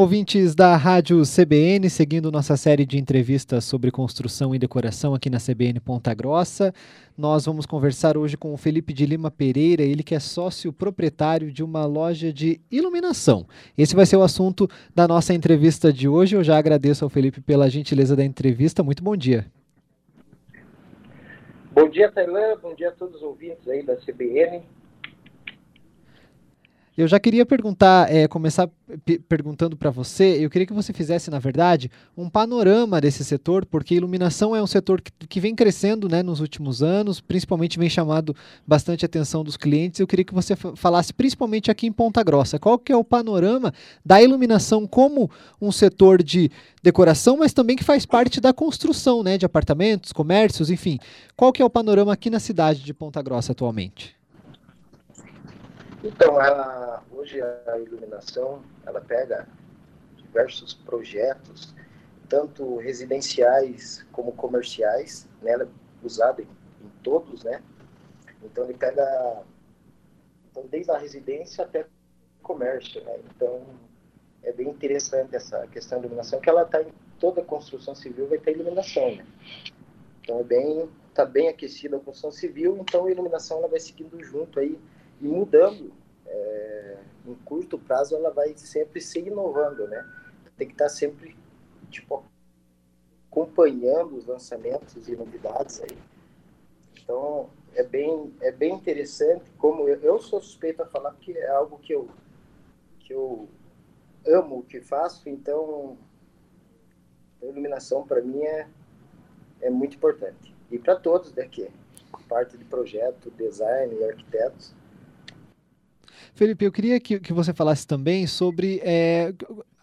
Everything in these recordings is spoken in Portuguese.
Ouvintes da Rádio CBN, seguindo nossa série de entrevistas sobre construção e decoração aqui na CBN Ponta Grossa, nós vamos conversar hoje com o Felipe de Lima Pereira, ele que é sócio proprietário de uma loja de iluminação. Esse vai ser o assunto da nossa entrevista de hoje. Eu já agradeço ao Felipe pela gentileza da entrevista. Muito bom dia. Bom dia, Tailã. Bom dia a todos os ouvintes aí da CBN. Eu já queria perguntar, é, começar perguntando para você, eu queria que você fizesse, na verdade, um panorama desse setor, porque iluminação é um setor que, que vem crescendo né, nos últimos anos, principalmente vem chamado bastante atenção dos clientes. Eu queria que você falasse, principalmente aqui em Ponta Grossa, qual que é o panorama da iluminação como um setor de decoração, mas também que faz parte da construção né, de apartamentos, comércios, enfim. Qual que é o panorama aqui na cidade de Ponta Grossa atualmente? Então, hoje a iluminação, ela pega diversos projetos, tanto residenciais como comerciais, né? ela é usada em, em todos, né? Então, ele pega então, desde a residência até comércio, né? Então, é bem interessante essa questão da iluminação, que ela está em toda construção civil vai ter iluminação, né? Então, é bem, está bem aquecida a construção civil, então a iluminação ela vai seguindo junto aí e mudando é, em curto prazo ela vai sempre se inovando, né? Tem que estar sempre tipo acompanhando os lançamentos e novidades aí. Então é bem é bem interessante como eu, eu sou suspeito a falar porque é algo que eu que eu amo o que faço, então a iluminação para mim é é muito importante e para todos daqui, parte de projeto, design e arquitetos Felipe, eu queria que, que você falasse também sobre é,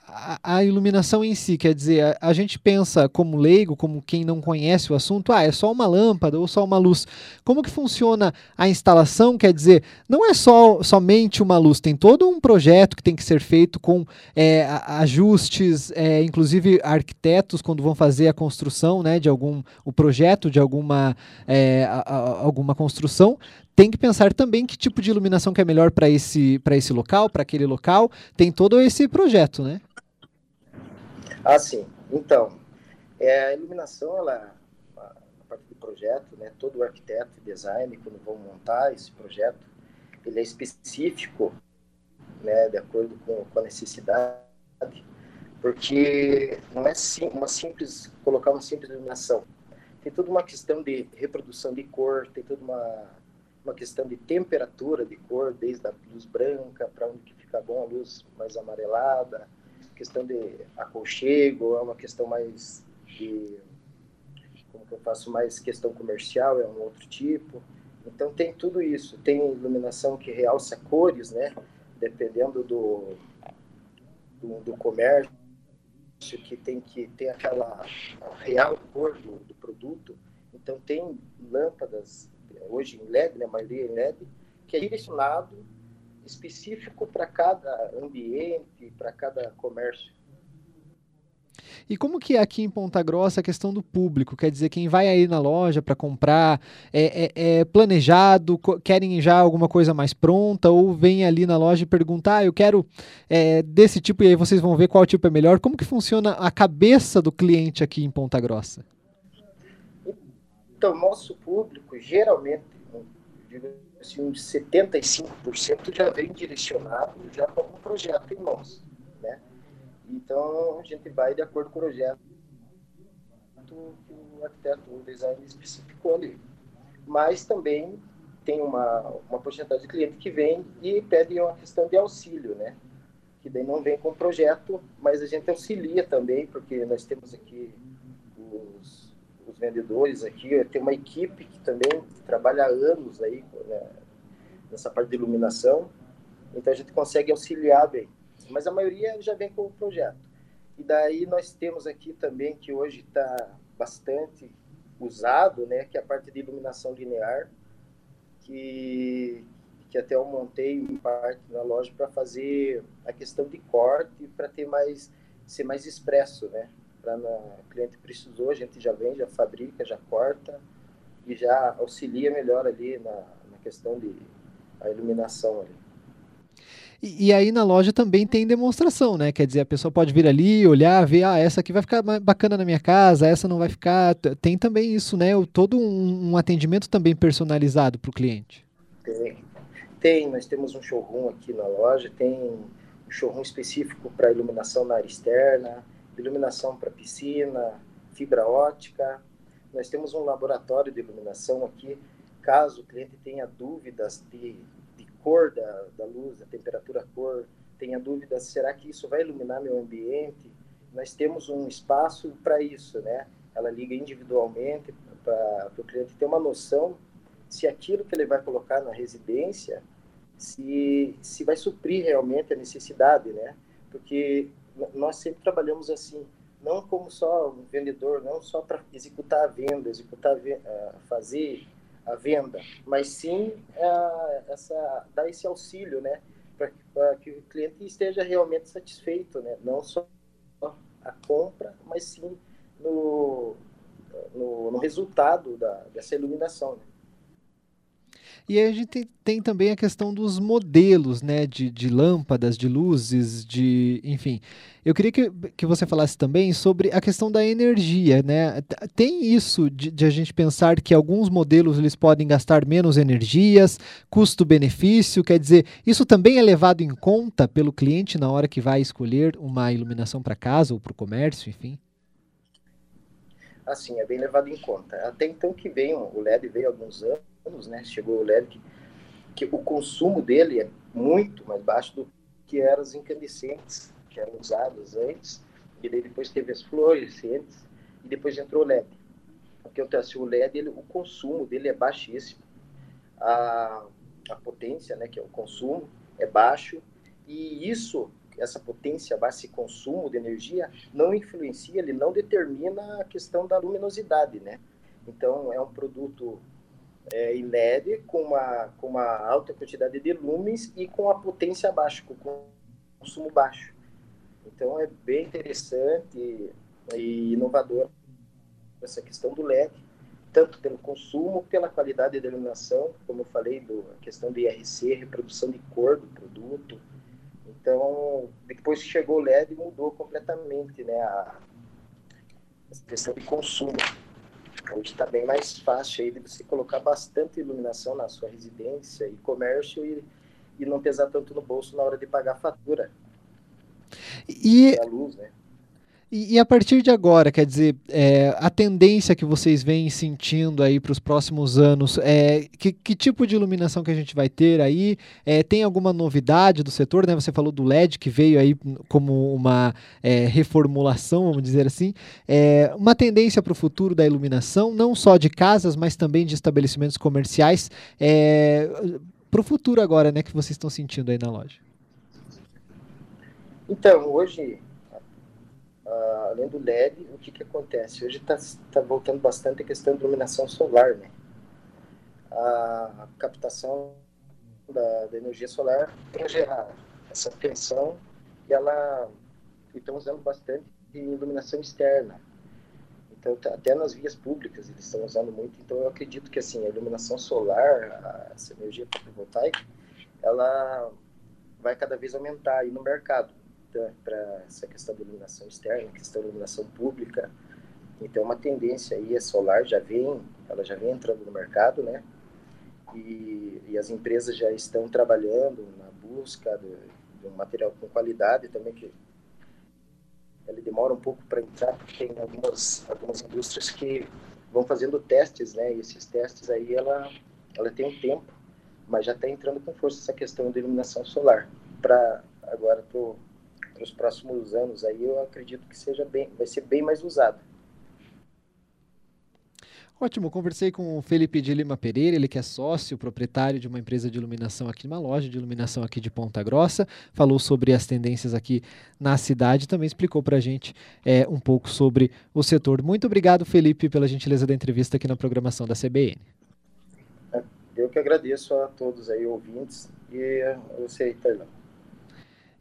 a, a, iluminação em si, quer dizer, a, a, gente pensa como leigo, como quem não conhece o assunto, ah, é só uma lâmpada ou só uma luz. Como que funciona a instalação? Quer dizer, não é só somente uma luz, tem todo um projeto que tem que ser feito com é, ajustes, é, inclusive arquitetos quando vão fazer a construção, né, de algum, o projeto de alguma, é, alguma construção, tem que pensar também que tipo de iluminação que é melhor para esse, esse local, para aquele local. Tem todo esse projeto, né? Ah, sim. Então, é, a iluminação, ela, a partir do projeto, né, todo arquiteto e design, quando vão montar esse projeto, ele é específico, né, de acordo com, com a necessidade, porque não é sim, uma simples, colocar uma simples iluminação. Tem toda uma questão de reprodução de cor, tem toda uma uma questão de temperatura de cor, desde a luz branca para onde que fica bom a luz mais amarelada, questão de aconchego, é uma questão mais de como que eu faço mais questão comercial, é um outro tipo. Então tem tudo isso, tem iluminação que realça cores, né? Dependendo do, do, do comércio, que tem que ter aquela real cor do, do produto. Então tem lâmpadas hoje em LED, né, a maioria em LED, que é direcionado específico para cada ambiente, para cada comércio. E como que é aqui em Ponta Grossa a questão do público? Quer dizer, quem vai aí na loja para comprar é, é, é, planejado, querem já alguma coisa mais pronta ou vem ali na loja e perguntar, ah, eu quero é, desse tipo e aí vocês vão ver qual tipo é melhor. Como que funciona a cabeça do cliente aqui em Ponta Grossa? Então, nosso público, geralmente, digo assim, uns 75% já vem direcionado já para um projeto em mãos, né? Então, a gente vai de acordo com o projeto que o arquiteto, o design especificou ali. Mas também tem uma, uma porcentagem de cliente que vem e pede uma questão de auxílio, né? Que daí não vem com o projeto, mas a gente auxilia também, porque nós temos aqui os os vendedores aqui, tem uma equipe que também trabalha há anos aí né, nessa parte de iluminação, então a gente consegue auxiliar bem. Mas a maioria já vem com o projeto. E daí nós temos aqui também, que hoje está bastante usado, né, que é a parte de iluminação linear, que, que até eu montei em parte na loja para fazer a questão de corte, para ter mais ser mais expresso, né? Para o cliente precisou, a gente já vem, já fabrica, já corta e já auxilia melhor ali na, na questão de a iluminação ali. E, e, aí na loja também tem demonstração, né? Quer dizer, a pessoa pode vir ali, olhar, ver, ah, essa aqui vai ficar bacana na minha casa, essa não vai ficar. Tem também isso, né? Todo um, um atendimento também personalizado para o cliente. Tem. Tem, nós temos um showroom aqui na loja, tem um showroom específico para iluminação na área externa, iluminação para piscina, fibra ótica. Nós temos um laboratório de iluminação aqui, caso o cliente tenha dúvidas de cor da, da luz, a temperatura cor, tenha dúvida, será que isso vai iluminar meu ambiente? Nós temos um espaço para isso, né? Ela liga individualmente para o cliente ter uma noção se aquilo que ele vai colocar na residência, se, se vai suprir realmente a necessidade, né? Porque nós sempre trabalhamos assim, não como só um vendedor, não só para executar a venda, executar, fazer a venda, mas sim essa, dar esse auxílio, né, para que o cliente esteja realmente satisfeito, né, não só a compra, mas sim no, no, no resultado da, dessa iluminação. Né. E a gente tem, tem, também a questão dos modelos, né, de, de, lâmpadas, de luzes, de, enfim. Eu queria que, que você falasse também sobre a questão da energia, né? Tem isso de, de a gente pensar que alguns modelos eles podem gastar menos energias, custo-benefício, quer dizer, isso também é levado em conta pelo cliente na hora que vai escolher uma iluminação para casa ou para o comércio, enfim? Assim, é bem levado em conta. Até então que veio, o LED veio há alguns anos, né? Chegou o LED que, que o consumo dele é muito mais baixo do que eram as incandescentes que eram usadas antes, e depois teve as fluorescentes, e depois entrou o LED. Porque o LED, ele, o consumo dele é baixíssimo. A, a potência, né, que é o consumo, é baixo, e isso, essa potência esse consumo de energia, não influencia, ele não determina a questão da luminosidade, né? Então, é um produto é, em LED com uma, com uma alta quantidade de lumens e com a potência baixa, com consumo baixo. Então é bem interessante e, inovador essa questão do LED, tanto pelo consumo, pela qualidade da iluminação, como eu falei, do, a questão de IRC, reprodução de cor do produto. Então, depois que chegou o LED, mudou completamente né, a, a questão de consumo. Hoje está bem mais fácil aí de você colocar bastante iluminação na sua residência e comércio e, e não pesar tanto no bolso na hora de pagar a fatura. E, a luz, né? E, e, a partir de agora, quer dizer, é, a tendência que vocês vêm sentindo aí para os próximos anos, é, que, que, tipo de iluminação que a gente vai ter aí? É, tem alguma novidade do setor? Né? Você falou do LED que veio aí como uma é, reformulação, vamos dizer assim. É, uma tendência para o futuro da iluminação, não só de casas, mas também de estabelecimentos comerciais. É, para o futuro agora, né, que vocês estão sentindo aí na loja? Então, hoje uh, além do LED, o que, que acontece? Hoje está tá voltando bastante a questão de iluminação solar, né? A captação da, da energia solar tem gerar essa tensão e ela estão usando bastante iluminação externa. Então, tá, até nas vias públicas eles estão usando muito. Então, eu acredito que assim a iluminação solar, essa energia fotovoltaica, ela vai cada vez aumentar aí no mercado para essa questão da iluminação externa, questão da iluminação pública. Então, uma tendência aí, a solar já vem, ela já vem entrando no mercado, né? E, e as empresas já estão trabalhando na busca de, de, um material com qualidade também, que ele demora um pouco para entrar, porque tem algumas, algumas indústrias que vão fazendo testes, né? E esses testes aí, ela, ela tem um tempo, mas já está entrando com força essa questão da iluminação solar. Para agora, para os próximos anos aí, eu acredito que seja bem, vai ser bem mais usado. Ótimo, conversei com o Felipe de Lima Pereira, ele que é sócio, proprietário de uma empresa de iluminação aqui, uma loja de iluminação aqui de Ponta Grossa, falou sobre as tendências aqui na cidade, também explicou para a gente é, um pouco sobre o setor. Muito obrigado, Felipe, pela gentileza da entrevista aqui na programação da CBN. Eu que agradeço a todos aí, ouvintes, e você, Tailão.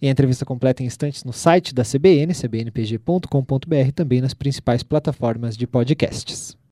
E a entrevista completa em instantes no site da CBN, cbnpg.com.br, também nas principais plataformas de podcasts.